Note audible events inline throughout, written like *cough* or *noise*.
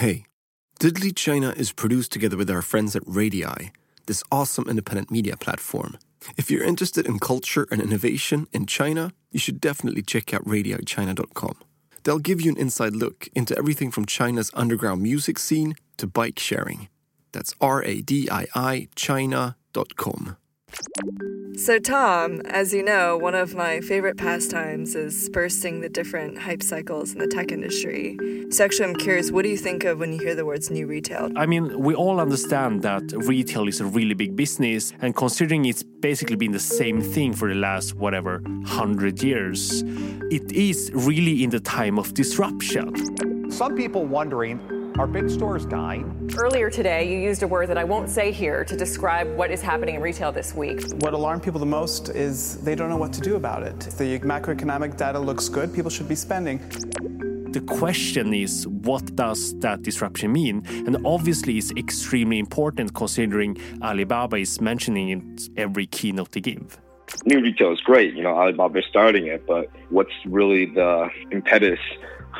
Hey, Digitally China is produced together with our friends at Radii, this awesome independent media platform. If you're interested in culture and innovation in China, you should definitely check out radiichina.com. They'll give you an inside look into everything from China's underground music scene to bike sharing. That's R A D I I China.com. So, Tom, as you know, one of my favorite pastimes is bursting the different hype cycles in the tech industry. So, actually, I'm curious, what do you think of when you hear the words new retail? I mean, we all understand that retail is a really big business, and considering it's basically been the same thing for the last, whatever, 100 years, it is really in the time of disruption. Some people wondering are big stores dying? Earlier today, you used a word that I won't say here to describe what is happening in retail this week. What alarmed people the most is they don't know what to do about it. If the macroeconomic data looks good, people should be spending. The question is, what does that disruption mean? And obviously, it's extremely important considering Alibaba is mentioning it every keynote they give new retail is great. You know, Alibaba is starting it, but what's really the impetus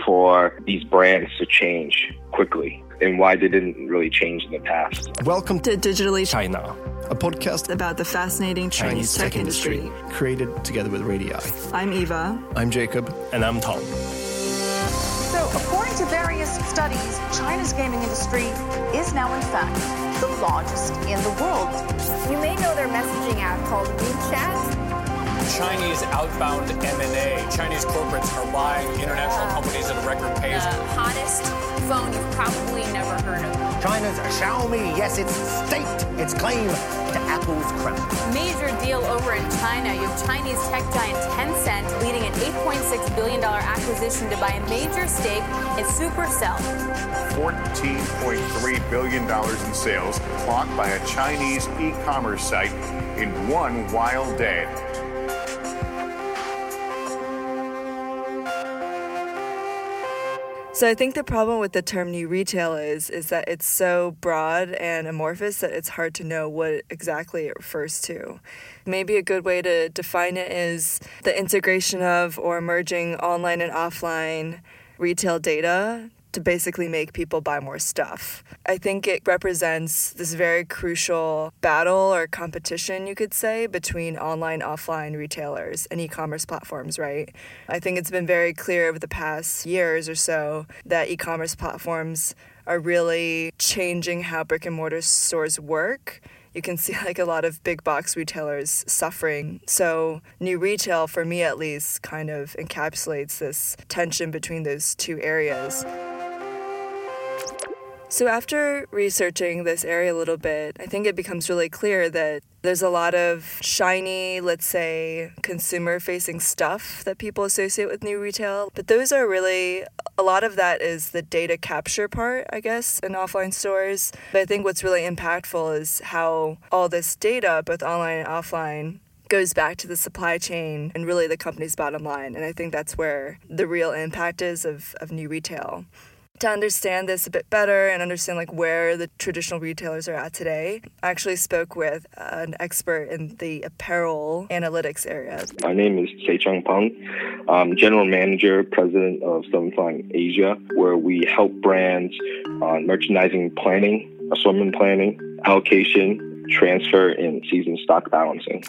for these brands to change quickly and why they didn't really change in the past. Welcome to Digitally China, a podcast about the fascinating Chinese, Chinese tech, tech industry. industry, created together with Radii. I'm Eva. I'm Jacob. And I'm Tom. So, according to various studies, China's gaming industry is now, in fact, the largest in the world. You may know their messaging app called WeChat Chinese outbound M&A. Chinese corporates are buying international companies at a record pace. The hottest phone you've probably never heard of. China's Xiaomi, yes, it's staked its claim to Apple's crown. Major deal over in China. You have Chinese tech giant Tencent leading an $8.6 billion acquisition to buy a major stake in Supercell. $14.3 billion in sales clocked by a Chinese e-commerce site in one wild day. So I think the problem with the term new retail is is that it's so broad and amorphous that it's hard to know what exactly it refers to. Maybe a good way to define it is the integration of or merging online and offline retail data to basically make people buy more stuff. I think it represents this very crucial battle or competition, you could say, between online offline retailers and e commerce platforms, right? I think it's been very clear over the past years or so that e commerce platforms are really changing how brick and mortar stores work you can see *laughs* like a lot of big box retailers suffering. So, new retail, for me at least, kind of encapsulates this tension between those two areas. So, after researching this area a little bit, I think it becomes really clear that there's a lot of shiny, let's say, consumer facing stuff that people associate with new retail. But those are really, a lot of that is the data capture part, I guess, in offline stores. But I think what's really impactful is how all this data, both online and offline, goes back to the supply chain and really the company's bottom line. And I think that's where the real impact is of, of new retail to understand this a bit better and understand like where the traditional retailers are at today, I actually spoke with an expert in the apparel analytics area. My name is Sicheng Peng. I'm general manager, president of 7thOnline Asia, where we help brands on merchandising planning, assortment planning, allocation, transfer, and season stock balancing.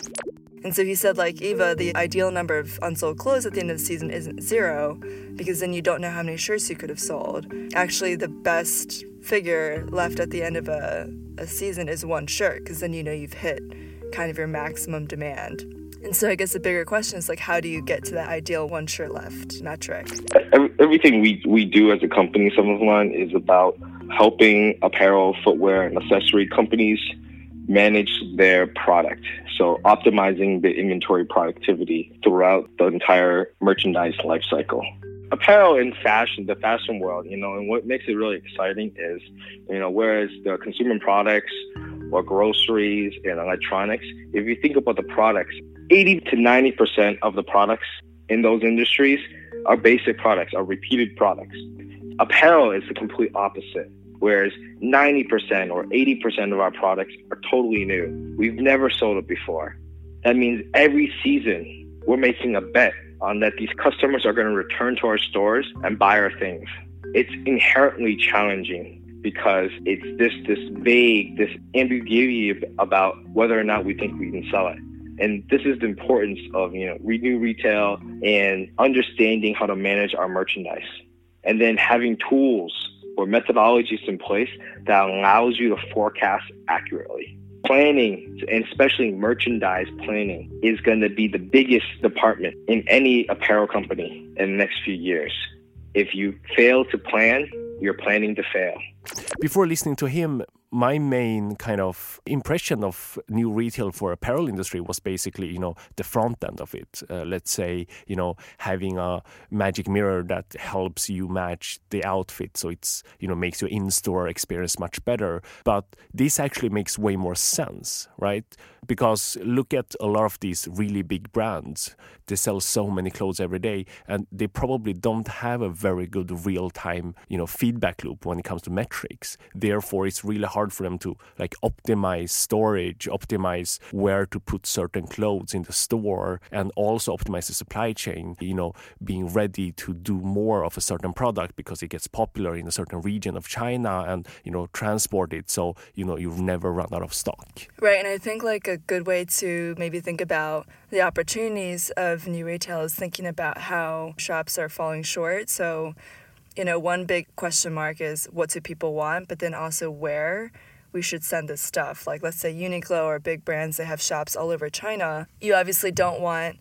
And so he said, like, Eva, the ideal number of unsold clothes at the end of the season isn't zero because then you don't know how many shirts you could have sold. Actually, the best figure left at the end of a, a season is one shirt because then you know you've hit kind of your maximum demand. And so I guess the bigger question is like, how do you get to that ideal one shirt left metric? Everything we, we do as a company, 7thOnline, is about helping apparel, footwear, and accessory companies manage their product. So optimizing the inventory productivity throughout the entire merchandise lifecycle. Apparel and fashion, the fashion world, you know, and what makes it really exciting is, you know, whereas the consumer products or groceries and electronics, if you think about the products, 80 to 90% of the products in those industries are basic products, are repeated products. Apparel is the complete opposite whereas 90% or 80% of our products are totally new. We've never sold it before. That means every season we're making a bet on that these customers are going to return to our stores and buy our things. it's inherently challenging because it's this this vague, this ambiguity about whether or not we think we can sell it. And this is the importance of you know renew retail and understanding how to manage our merchandise, and then having tools or methodologies in place that allows you to forecast accurately. Planning, and especially merchandise planning, is going to be the biggest department in any apparel company in the next few years. If you fail to plan, you're planning to fail. Before listening to him, my main kind of impression of new retail for apparel industry was basically you know the front end of it. Uh, let's say you know having a magic mirror that helps you match the outfit. So it's you know makes your in-store experience much better. But this actually makes way more sense right? Because look at a lot of these really big brands. They sell so many clothes every day and they probably don't have a very good real-time you know feedback loop when it comes to metrics. Therefore it's really hard for them to like optimize storage optimize where to put certain clothes in the store and also optimize the supply chain you know being ready to do more of a certain product because it gets popular in a certain region of china and you know transport it so you know you never run out of stock right and i think like a good way to maybe think about the opportunities of new retail is thinking about how shops are falling short. So, you know, one big question mark is what do people want, but then also where we should send this stuff. Like, let's say Uniqlo or big brands that have shops all over China. You obviously don't want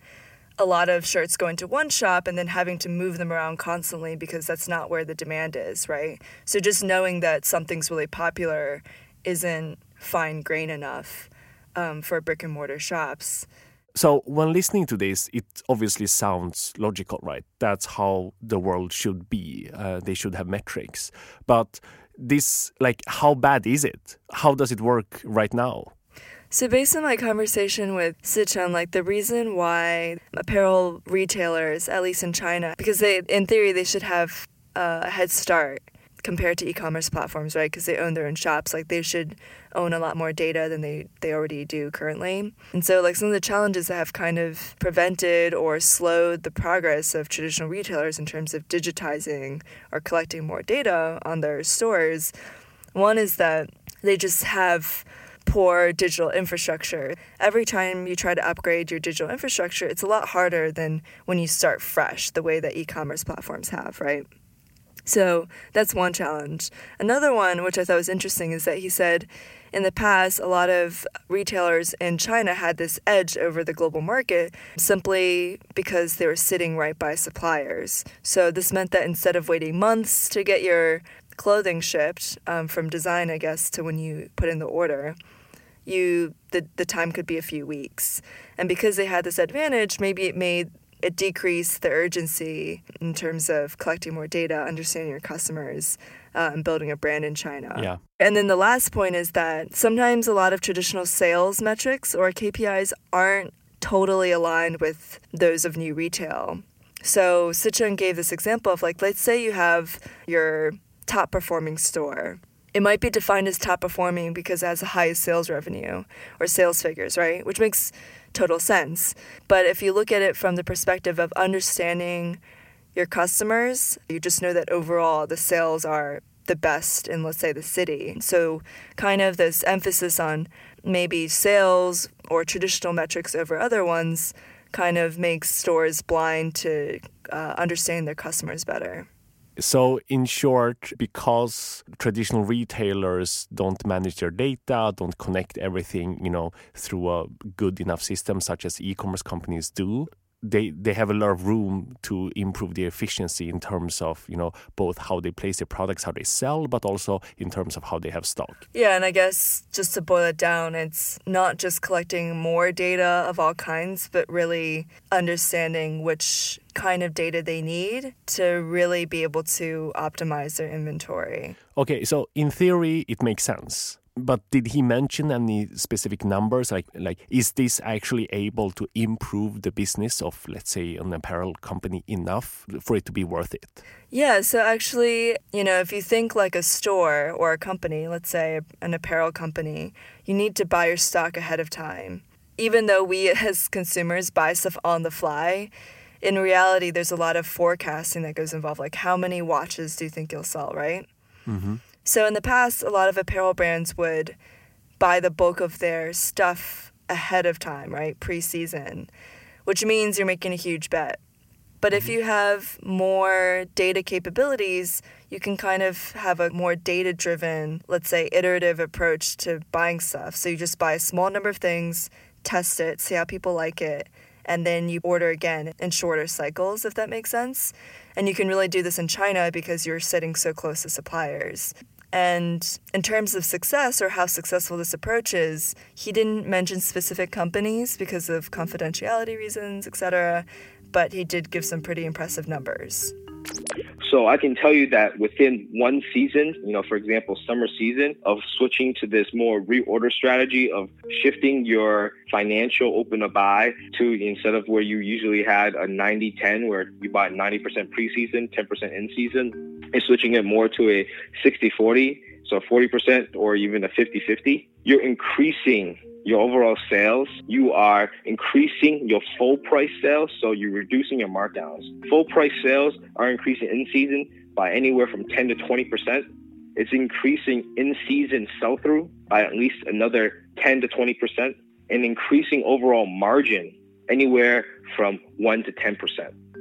a lot of shirts going to one shop and then having to move them around constantly because that's not where the demand is, right? So, just knowing that something's really popular isn't fine grain enough um, for brick and mortar shops. So, when listening to this, it obviously sounds logical, right? That's how the world should be. Uh, they should have metrics. But this, like, how bad is it? How does it work right now? So, based on my conversation with Sicheng, like the reason why apparel retailers, at least in China, because they, in theory, they should have a head start compared to e-commerce platforms, right? Because they own their own shops. Like they should own a lot more data than they, they already do currently. And so like some of the challenges that have kind of prevented or slowed the progress of traditional retailers in terms of digitizing or collecting more data on their stores, one is that they just have poor digital infrastructure. Every time you try to upgrade your digital infrastructure, it's a lot harder than when you start fresh, the way that e-commerce platforms have, right? So that's one challenge. Another one, which I thought was interesting, is that he said in the past, a lot of retailers in China had this edge over the global market simply because they were sitting right by suppliers. So this meant that instead of waiting months to get your clothing shipped um, from design, I guess, to when you put in the order, you the, the time could be a few weeks. And because they had this advantage, maybe it made it decreased the urgency in terms of collecting more data, understanding your customers, uh, and building a brand in China. Yeah. And then the last point is that sometimes a lot of traditional sales metrics or KPIs aren't totally aligned with those of new retail. So Sicheng gave this example of like, let's say you have your top performing store. It might be defined as top performing because it has the highest sales revenue or sales figures, right? Which makes total sense. But if you look at it from the perspective of understanding your customers, you just know that overall the sales are the best in, let's say, the city. So, kind of this emphasis on maybe sales or traditional metrics over other ones kind of makes stores blind to uh, understanding their customers better. So, in short, because traditional retailers don't manage their data, don't connect everything, you know, through a good enough system such as e-commerce companies do, they they have a lot of room to improve the efficiency in terms of you know both how they place their products how they sell but also in terms of how they have stock. Yeah and i guess just to boil it down it's not just collecting more data of all kinds but really understanding which kind of data they need to really be able to optimize their inventory. Okay so in theory it makes sense but did he mention any specific numbers like like is this actually able to improve the business of let's say an apparel company enough for it to be worth it yeah so actually you know if you think like a store or a company let's say an apparel company you need to buy your stock ahead of time even though we *laughs* as consumers buy stuff on the fly in reality, there's a lot of forecasting that goes involved. Like, how many watches do you think you'll sell, right? Mm-hmm. So, in the past, a lot of apparel brands would buy the bulk of their stuff ahead of time, right? Pre season, which means you're making a huge bet. But if mm-hmm. you have more data capabilities, you can kind of have a more data driven, let's say, iterative approach to buying stuff. So you just buy a small number of things, test it, see how people like it, and then you order again in shorter cycles, if that makes sense. And you can really do this in China because you're sitting so close to suppliers. And in terms of success or how successful this approach is, he didn't mention specific companies because of confidentiality reasons, etc but he did give some pretty impressive numbers. So I can tell you that within one season, you know, for example, summer season of switching to this more reorder strategy of shifting your financial open to buy to instead of where you usually had a 90-10 where you buy 90% preseason, 10% in season, and switching it more to a 60-40, so 40% or even a 50-50, you're increasing your overall sales, you are increasing your full price sales, so you're reducing your markdowns. Full price sales are increasing in season by anywhere from 10 to 20%. It's increasing in season sell through by at least another 10 to 20%, and increasing overall margin anywhere from 1 to 10%.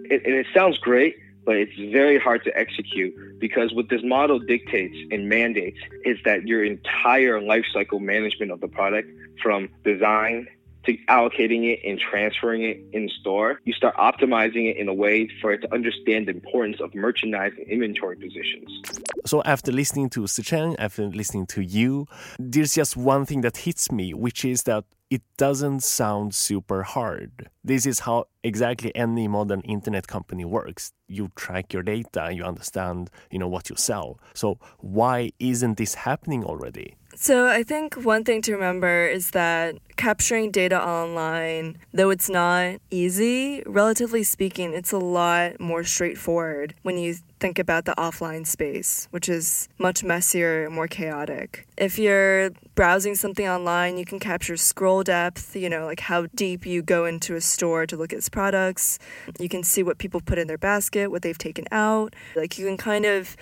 It, and it sounds great, but it's very hard to execute because what this model dictates and mandates is that your entire life cycle management of the product from design to allocating it and transferring it in store, you start optimizing it in a way for it to understand the importance of merchandise and inventory positions. So after listening to Sicheng, after listening to you, there's just one thing that hits me, which is that it doesn't sound super hard. This is how exactly any modern internet company works. You track your data, you understand, you know, what you sell. So why isn't this happening already? So I think one thing to remember is that capturing data online, though it's not easy, relatively speaking, it's a lot more straightforward when you think about the offline space, which is much messier, and more chaotic. If you're browsing something online, you can capture scroll depth, you know, like how deep you go into a store to look at its products. You can see what people put in their basket, what they've taken out. Like you can kind of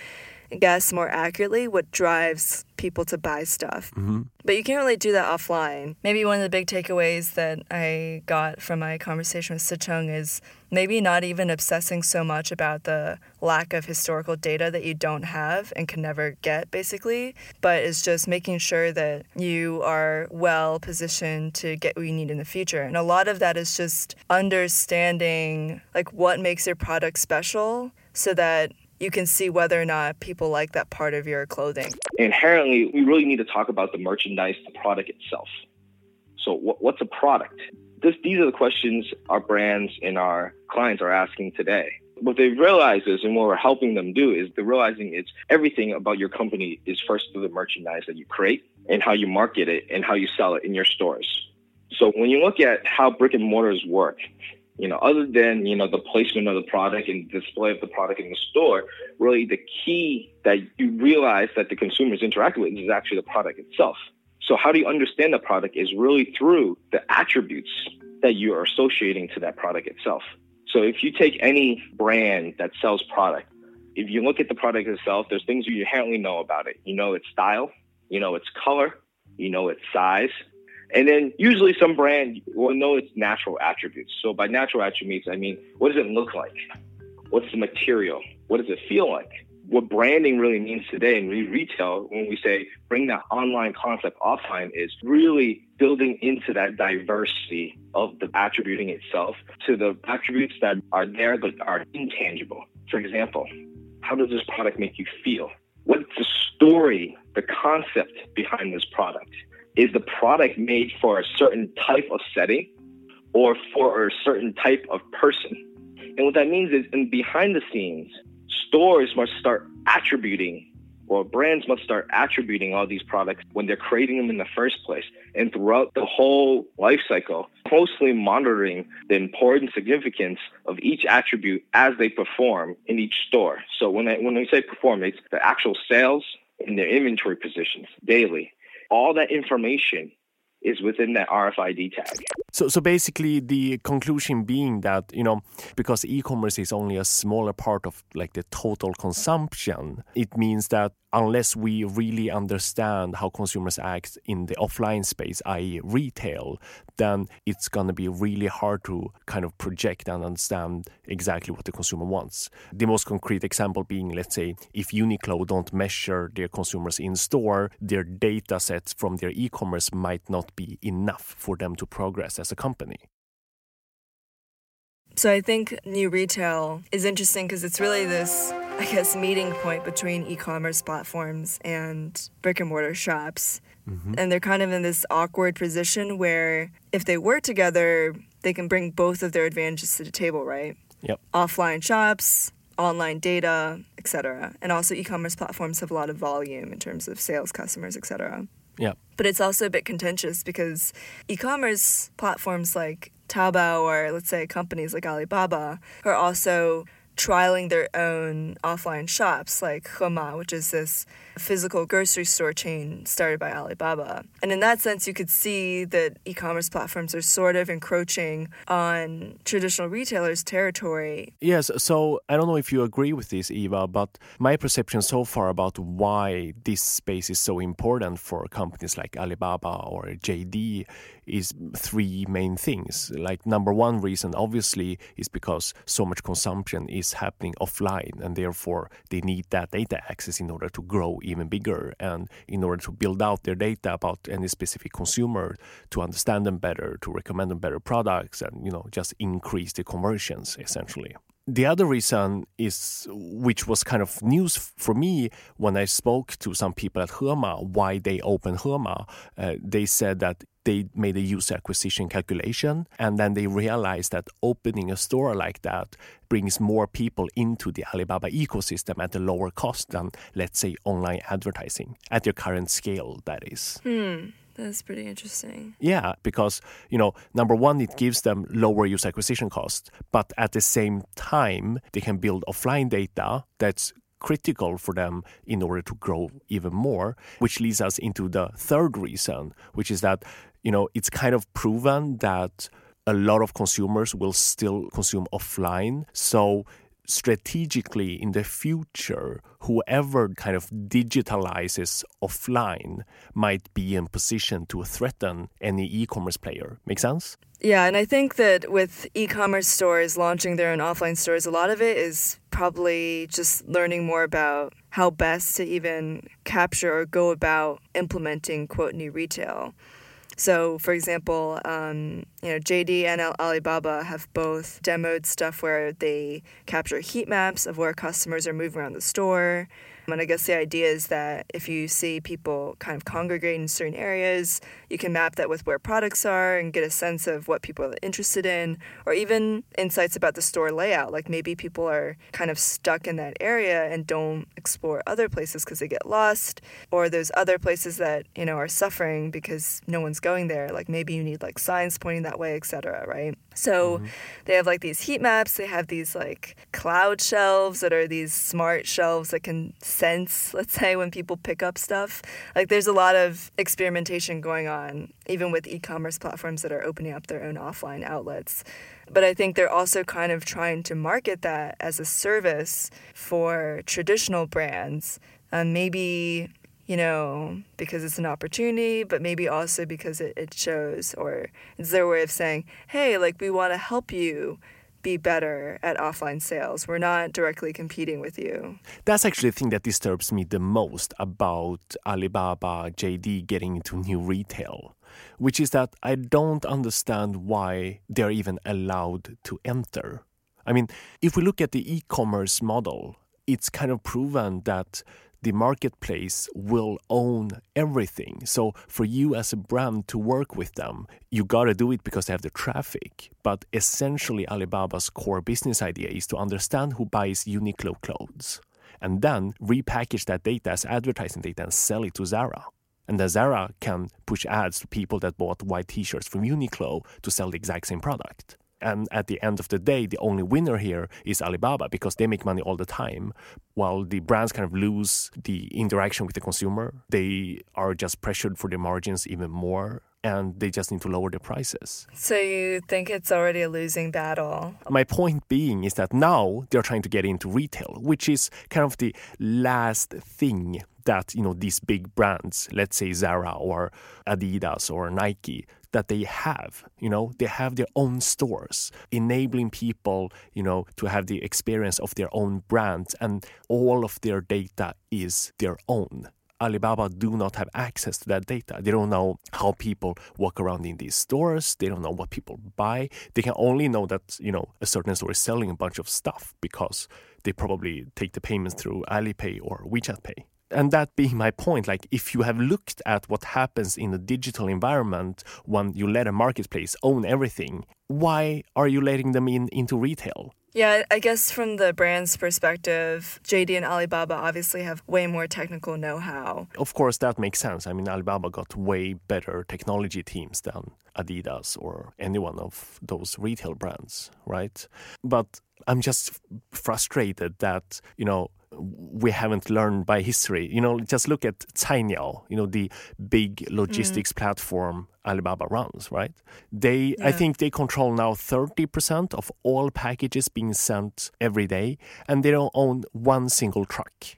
guess more accurately what drives people to buy stuff. Mm-hmm. But you can't really do that offline. Maybe one of the big takeaways that I got from my conversation with Sicheng is maybe not even obsessing so much about the lack of historical data that you don't have and can never get, basically, but it's just making sure that you are well positioned to get what you need in the future. And a lot of that is just understanding like what makes your product special so that you can see whether or not people like that part of your clothing. Inherently, we really need to talk about the merchandise, the product itself. So, what, what's a product? This, these are the questions our brands and our clients are asking today. What they realize is, and what we're helping them do, is they're realizing it's everything about your company is first through the merchandise that you create and how you market it and how you sell it in your stores. So when you look at how brick and mortars work, you know, other than, you know, the placement of the product and display of the product in the store, really the key that you realize that the consumer is interacting with is actually the product itself. So how do you understand the product is really through the attributes that you are associating to that product itself. So if you take any brand that sells product, if you look at the product itself, there's things you inherently know about it. You know its style, you know its color, you know its size, and then usually some brand will know its natural attributes. So by natural attributes, I mean, what does it look like? What's the material? What does it feel like? What branding really means today in retail, when we say bring that online concept offline, is really building into that diversity of the attributing itself to the attributes that are there but are intangible. For example, how does this product make you feel? What's the story, the concept behind this product? Is the product made for a certain type of setting or for a certain type of person? And what that means is, in behind the scenes, stores must start attributing or brands must start attributing all these products when they're creating them in the first place and throughout the whole life cycle, closely monitoring the important significance of each attribute as they perform in each store. So when I when we say perform, it's the actual sales and their inventory positions daily all that information is within that RFID tag. So, so basically, the conclusion being that you know, because e-commerce is only a smaller part of like the total consumption, it means that unless we really understand how consumers act in the offline space, i.e., retail, then it's going to be really hard to kind of project and understand exactly what the consumer wants. The most concrete example being, let's say, if Uniqlo don't measure their consumers in store, their data sets from their e-commerce might not be enough for them to progress as a company. So I think new retail is interesting because it's really this, I guess, meeting point between e commerce platforms and brick and mortar shops. Mm-hmm. And they're kind of in this awkward position where if they work together, they can bring both of their advantages to the table, right? Yep. Offline shops, online data, etc. And also e-commerce platforms have a lot of volume in terms of sales, customers, etc. Yeah. But it's also a bit contentious because e-commerce platforms like Taobao or let's say companies like Alibaba are also trialing their own offline shops like Hema, which is this physical grocery store chain started by Alibaba. And in that sense, you could see that e commerce platforms are sort of encroaching on traditional retailers' territory. Yes, so I don't know if you agree with this, Eva, but my perception so far about why this space is so important for companies like Alibaba or JD is three main things. Like, number one reason, obviously, is because so much consumption is happening offline, and therefore they need that data access in order to grow even bigger and in order to build out their data about any specific consumer to understand them better to recommend them better products and you know just increase the conversions essentially the other reason is, which was kind of news for me when I spoke to some people at Hema, why they opened Hema. Uh, they said that they made a user acquisition calculation and then they realized that opening a store like that brings more people into the Alibaba ecosystem at a lower cost than, let's say, online advertising at your current scale, that is. Hmm. That's pretty interesting. Yeah, because, you know, number one, it gives them lower user acquisition cost, but at the same time, they can build offline data that's critical for them in order to grow even more, which leads us into the third reason, which is that, you know, it's kind of proven that a lot of consumers will still consume offline. So strategically in the future, whoever kind of digitalizes offline might be in position to threaten any e-commerce player. Make sense? Yeah, and I think that with e-commerce stores launching their own offline stores, a lot of it is probably just learning more about how best to even capture or go about implementing quote new retail. So, for example, um, you know, JD and Alibaba have both demoed stuff where they capture heat maps of where customers are moving around the store. Um, and I guess the idea is that if you see people kind of congregate in certain areas, you can map that with where products are and get a sense of what people are interested in, or even insights about the store layout. Like maybe people are kind of stuck in that area and don't explore other places because they get lost, or there's other places that, you know, are suffering because no one's going there. Like maybe you need like signs pointing that way, etc. right? So mm-hmm. they have like these heat maps, they have these like cloud shelves that are these smart shelves that can sense, *laughs* let's say, when people pick up stuff. Like there's a lot of experimentation going on, even with e commerce platforms that are opening up their own offline outlets. But I think they're also kind of trying to market that as a service for traditional brands. And maybe you know, because it's an opportunity, but maybe also because it, it shows or it's their way of saying, hey, like we want to help you be better at offline sales. We're not directly competing with you. That's actually the thing that disturbs me the most about Alibaba, JD getting into new retail, which is that I don't understand why they're even allowed to enter. I mean, if we look at the e commerce model, it's kind of proven that the marketplace will own everything. So for you as a brand to work with them, you got to do it because they have the traffic. But essentially, Alibaba's core business idea is to understand who buys Uniqlo clothes and then repackage that data as advertising data and sell it to Zara. And then Zara can push ads to people that bought white t shirts from Uniqlo to sell the exact same product. And at the end of the day, the only winner here is Alibaba because they make money all the time, while the brands kind of lose the interaction with the consumer. They are just pressured for their margins even more and they just need to lower the prices. So you think it's already a losing battle? My point being is that now they're trying to get into retail, which is kind of the last thing that you know these big brands, let's say Zara or Adidas or Nike, that they have. You know, they have their own stores, enabling people, you know, to have the experience of their own brand, and all of their data is their own. Alibaba do not have access to that data. They don't know how people walk around in these stores. They don't know what people buy. They can only know that, you know, a certain store is selling a bunch of stuff because they probably take the payments through Alipay or WeChat Pay. And that being my point, like if you have looked at what happens in a digital environment when you let a marketplace own everything, why are you letting them in into retail? Yeah, I guess from the brand's perspective, JD and Alibaba obviously have way more technical know how. Of course, that makes sense. I mean, Alibaba got way better technology teams than Adidas or any one of those retail brands, right? But I'm just frustrated that, you know, we haven't learned by history. You know, just look at Cainiao, you know, the big logistics mm. platform Alibaba runs, right? They, yeah. I think they control now 30% of all packages being sent every day, and they don't own one single truck.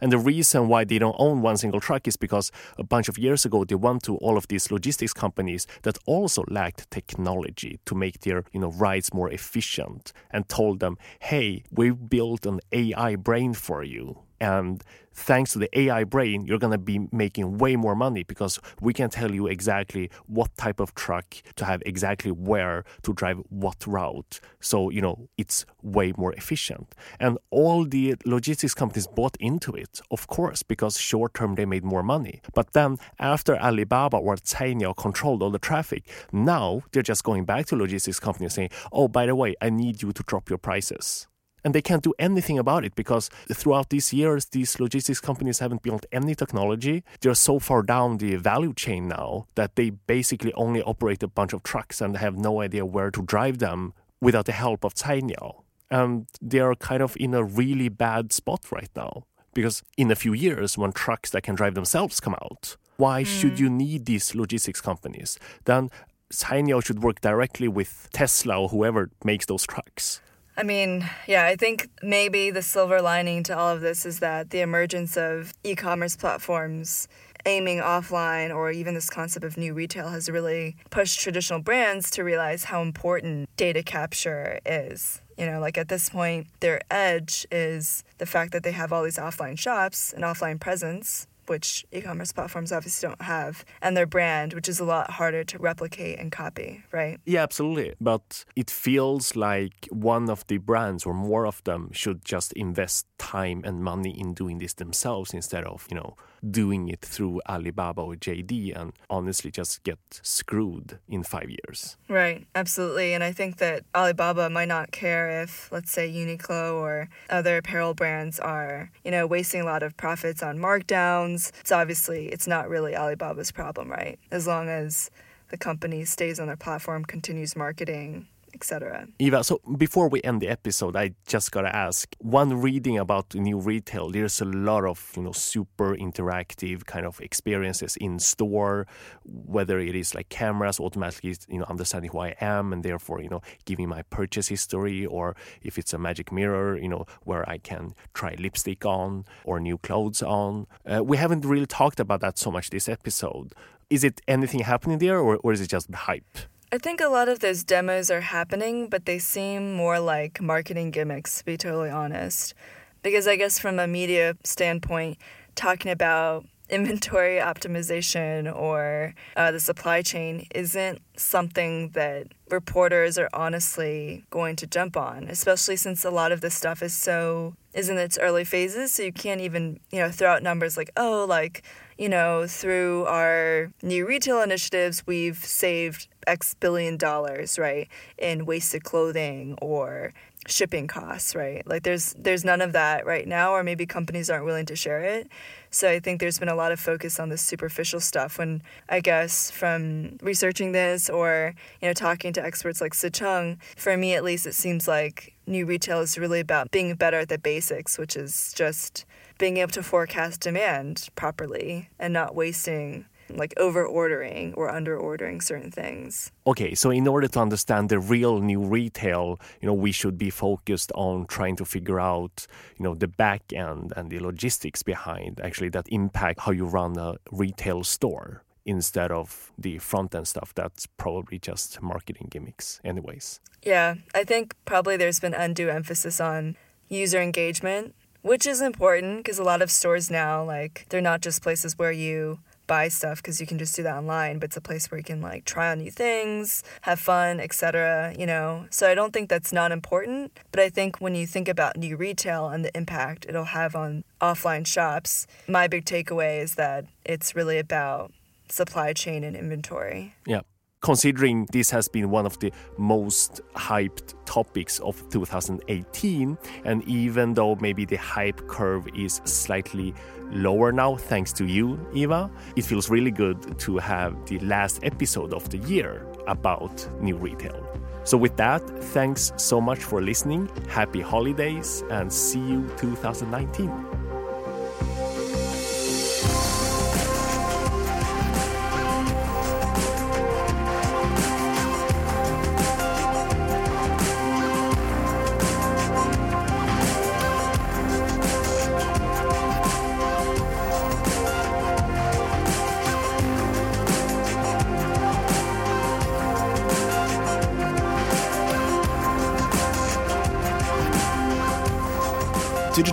And the reason why they don't own one single truck is because a bunch of years ago they went to all of these logistics companies that also lacked technology to make their you know rides more efficient and told them, "Hey, we've built an AI brain for you." And thanks to the AI brain, you're going to be making way more money because we can tell you exactly what type of truck to have exactly where to drive what route. So, you know, it's way more efficient. And all the logistics companies bought into it, of course, because short term they made more money. But then after Alibaba or Cainiao controlled all the traffic, now they're just going back to logistics companies saying, oh, by the way, I need you to drop your prices and they can't do anything about it because throughout these years these logistics companies haven't built any technology they're so far down the value chain now that they basically only operate a bunch of trucks and have no idea where to drive them without the help of Cainiao. and they are kind of in a really bad spot right now because in a few years when trucks that can drive themselves come out why mm. should you need these logistics companies then Cainiao should work directly with Tesla or whoever makes those trucks I mean, yeah, I think maybe the silver lining to all of this is that the emergence of e commerce platforms aiming offline or even this concept of new retail has really pushed traditional brands to realize how important data capture is. You know, like at this point, their edge is the fact that they have all these offline shops and offline presence which e-commerce platforms obviously don't have, and their brand, which is a lot harder to replicate and copy, right? Yeah, absolutely. But it feels like one of the brands or more of them should just invest time and money in doing this themselves instead of, you know, doing it through Alibaba or JD and honestly just get screwed in five years. Right, absolutely. And I think that Alibaba might not care if, let's say, Uniqlo or other apparel brands are, you know, wasting a lot of profits on markdowns. It's obviously, it's not really Alibaba's problem, right? As long as the company stays on their platform, continues marketing, etc. Eva, so before we end the episode, I just gotta ask: one reading about new retail, there's a lot of you know super interactive kind of experiences in store, whether it is like cameras automatically you know understanding who I am and therefore you know giving my purchase history, or if it's a magic mirror, you know where I can try lipstick on or new clothes on. Uh, we haven't really talked about that so much this episode. Is it anything happening there, or, or is it just hype? I think a lot of those demos are happening, but they seem more like marketing gimmicks, to be totally honest. Because I guess from a media standpoint, talking about *laughs* inventory optimization or uh, the supply chain isn't something that reporters are honestly going to jump on, especially since a lot of this stuff is so is in its early phases. So you can't even you know throw out numbers like oh like you know through our new retail initiatives we've saved X billion dollars, right, in wasted clothing or shipping costs, right? Like there's there's none of that right now or maybe companies aren't willing to share it. So I think there's been a lot of focus on the superficial stuff when I guess from researching this or you know talking to experts like Sicheng, for me at least it seems like new retail is really about being better at the basics, which is just being able to forecast demand properly and not wasting like over ordering or under ordering certain things. Okay, so in order to understand the real new retail, you know, we should be focused on trying to figure out, you know, the back end and the logistics behind actually that impact how you run a retail store instead of the front end stuff that's probably just marketing gimmicks anyways. Yeah, I think probably there's been undue emphasis on user engagement, which is important because a lot of stores now like they're not just places where you buy stuff because you can just do that online, but it's a place where you can like try on new things, have fun, etc. You know, so I don't think that's not important. But I think when you think about new retail and the impact it'll have on offline shops, my big takeaway is that it's really about supply chain and inventory. Yeah. Considering this has been one of the most hyped topics of 2018 and even though maybe the hype curve is slightly lower now thanks to you eva it feels really good to have the last episode of the year about new retail. So with that thanks so much for listening. Happy holidays and see you 2019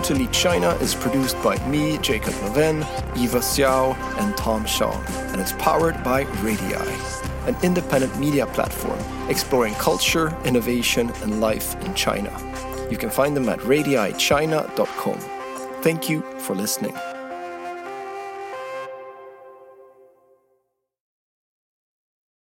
Digitally China is produced by me, Jacob Levin, Eva Xiao, and Tom Shaw, and it's powered by Radii, an independent media platform exploring culture, innovation, and life in China. You can find them at radiichina.com. Thank you for listening.